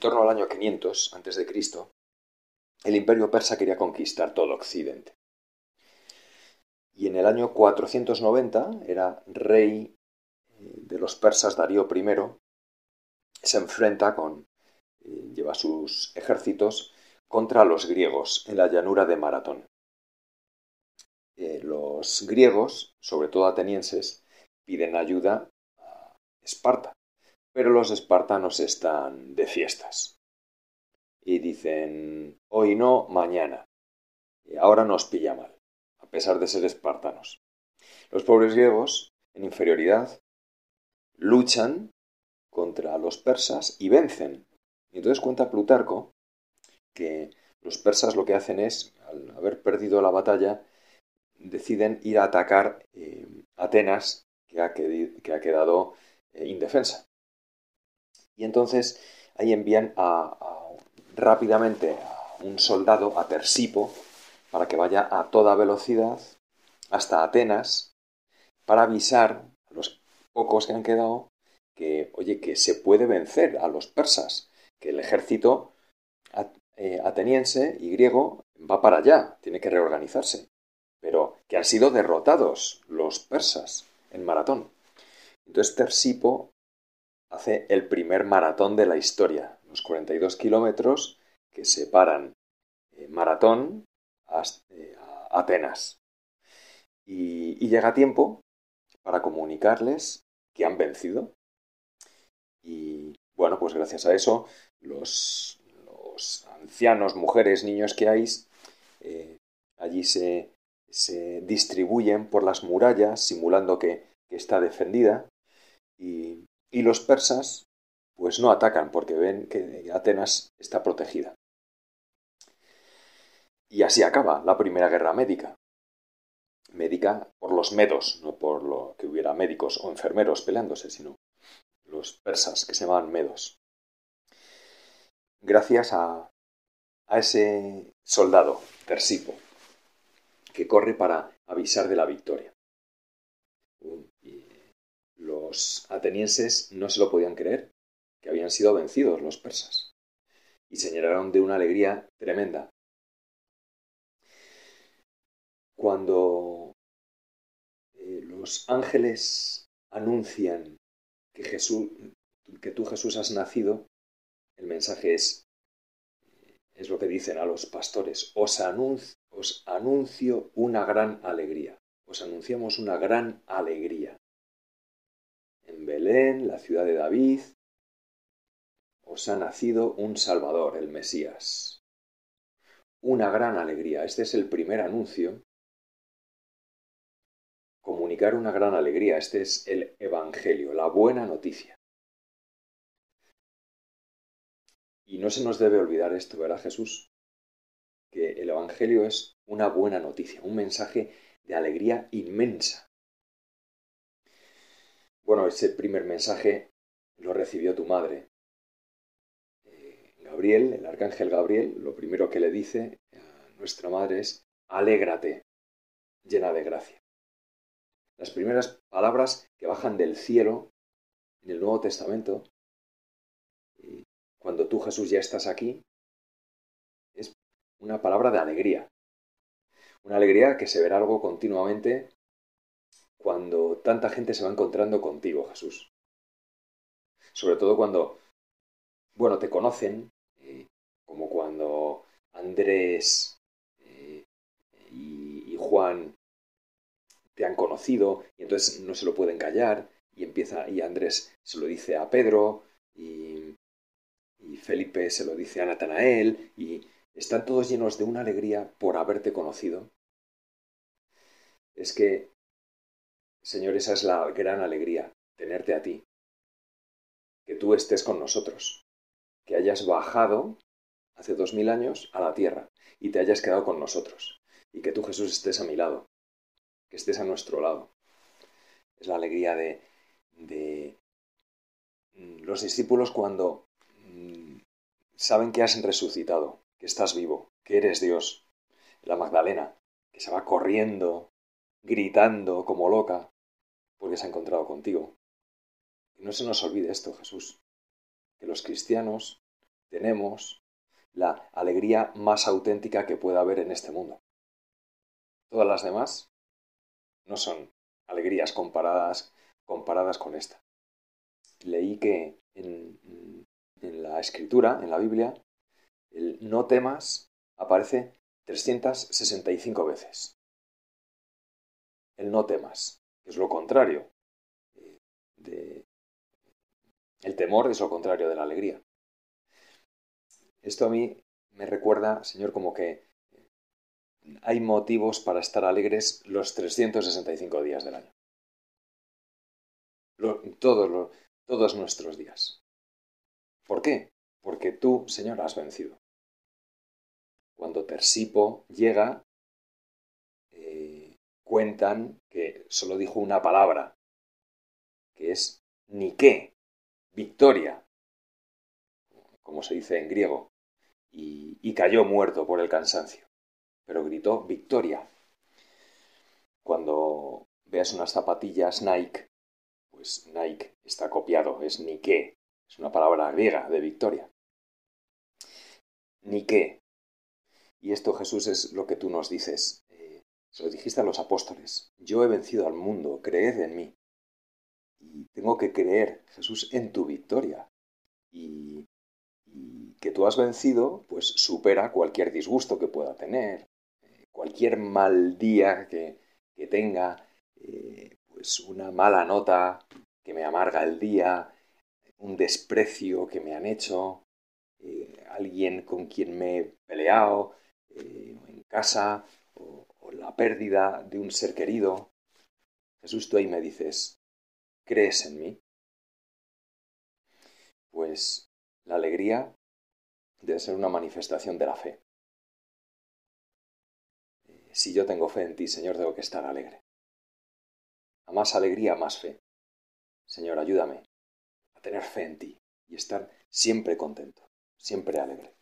torno al año 500 a.C., el imperio persa quería conquistar todo Occidente. Y en el año 490 era rey eh, de los persas Darío I, se enfrenta con, eh, lleva sus ejércitos contra los griegos en la llanura de Maratón. Eh, los griegos, sobre todo atenienses, piden ayuda a Esparta, pero los espartanos están de fiestas. Y dicen, hoy no, mañana. Y ahora nos pilla mal, a pesar de ser espartanos. Los pobres griegos, en inferioridad, luchan contra los persas y vencen. Y entonces cuenta Plutarco que los persas lo que hacen es, al haber perdido la batalla, deciden ir a atacar eh, Atenas, que ha, quedado eh, indefensa. Y entonces ahí envían rápidamente a un soldado, a Tersipo, para que vaya a toda velocidad hasta Atenas, para avisar a los pocos que han quedado que, oye, que se puede vencer a los persas, que el ejército eh, ateniense y griego va para allá, tiene que reorganizarse, pero que han sido derrotados los persas en maratón. Entonces Tersipo hace el primer maratón de la historia, los 42 kilómetros que separan eh, maratón eh, a Atenas. y llega tiempo para comunicarles que han vencido, y bueno, pues gracias a eso, los, ancianos, mujeres, niños que hay, eh, allí se, distribuyen por las murallas, simulando que, está defendida, y, y los persas pues no atacan porque ven que Atenas está protegida. Y así acaba la primera guerra médica. Médica por los medos, no por lo que hubiera médicos o enfermeros peleándose, sino los persas, que se llamaban medos. Gracias a, ese soldado, Tersipo, que corre para avisar de la victoria. Los atenienses no se lo podían creer, que habían sido vencidos los persas, y se llenaron de una alegría tremenda. Cuando eh, los ángeles anuncian que Jesús, que tú Jesús has nacido, el mensaje es, es lo que dicen a los pastores, os os anuncio una gran alegría, os anunciamos una gran alegría. En Belén, la ciudad de David, os ha nacido un Salvador, el Mesías. Una gran alegría. Este es el primer anuncio comunicar una gran alegría. Este es el Evangelio, la buena noticia. Y no se nos debe olvidar esto, ¿verdad Jesús? Que el Evangelio es una buena noticia, un mensaje de alegría inmensa. Bueno, ese primer mensaje lo recibió tu madre. Eh, Gabriel, el arcángel Gabriel, lo primero que le dice a nuestra madre es, alégrate, llena de gracia las primeras palabras que bajan del cielo en el Nuevo Testamento, cuando tú Jesús ya estás aquí, es una palabra de alegría. Una alegría que se verá algo continuamente cuando tanta gente se va encontrando contigo, Jesús. Sobre todo cuando, bueno, te conocen, eh, como cuando Andrés eh, y Juan te han conocido y entonces no se lo pueden callar y empieza y Andrés se lo dice a Pedro y, y Felipe se lo dice a Natanael y están todos llenos de una alegría por haberte conocido. Es que, Señor, esa es la gran alegría, tenerte a ti, que tú estés con nosotros, que hayas bajado hace dos mil años a la tierra y te hayas quedado con nosotros, y que tú Jesús estés a mi lado, que estés a nuestro lado. Es la alegría de, de mm, los discípulos cuando mm, saben que has resucitado, que estás vivo, que eres Dios. La Magdalena, que se va corriendo, gritando como loca, porque se ha encontrado contigo. Y no se nos olvide esto, Jesús, que los cristianos tenemos la alegría más auténtica que pueda haber en este mundo. Todas las demás no son alegrías comparadas, comparadas con esta. Leí que en, en la escritura, en la Biblia, el no temas aparece 365 veces. El no temas, es lo contrario. De, el temor es lo contrario de la alegría. Esto a mí me recuerda, Señor, como que hay motivos para estar alegres los 365 días del año. todos, todos nuestros días. ¿Por qué? Porque tú, Señor, has vencido. Cuando Tersipo llega, eh, cuentan que solo dijo una palabra, que es Nike, victoria, como se dice en griego, y cayó muerto por el cansancio pero gritó victoria. Cuando veas unas zapatillas Nike, pues Nike está copiado, es Nike, es una palabra griega de victoria. Nike. Y esto, Jesús, es lo que tú nos dices. Eh, se lo dijiste a los apóstoles. Yo he vencido al mundo, creed en mí. Y tengo que creer, Jesús, en tu victoria. Y, que tú has vencido, pues supera cualquier disgusto que pueda tener, cualquier mal día que, tenga, eh, pues una mala nota que me amarga el día, un desprecio que me han hecho, eh, alguien con quien me he peleado eh, en casa, la pérdida de un ser querido. Jesús, tú ahí me dices, ¿crees en mí? Pues la alegría debe ser una manifestación de la fe si yo tengo fe en ti, Señor, tengo que estar alegre. A más alegría, más fe. Señor, ayúdame a tener fe en ti y estar siempre contento, siempre alegre.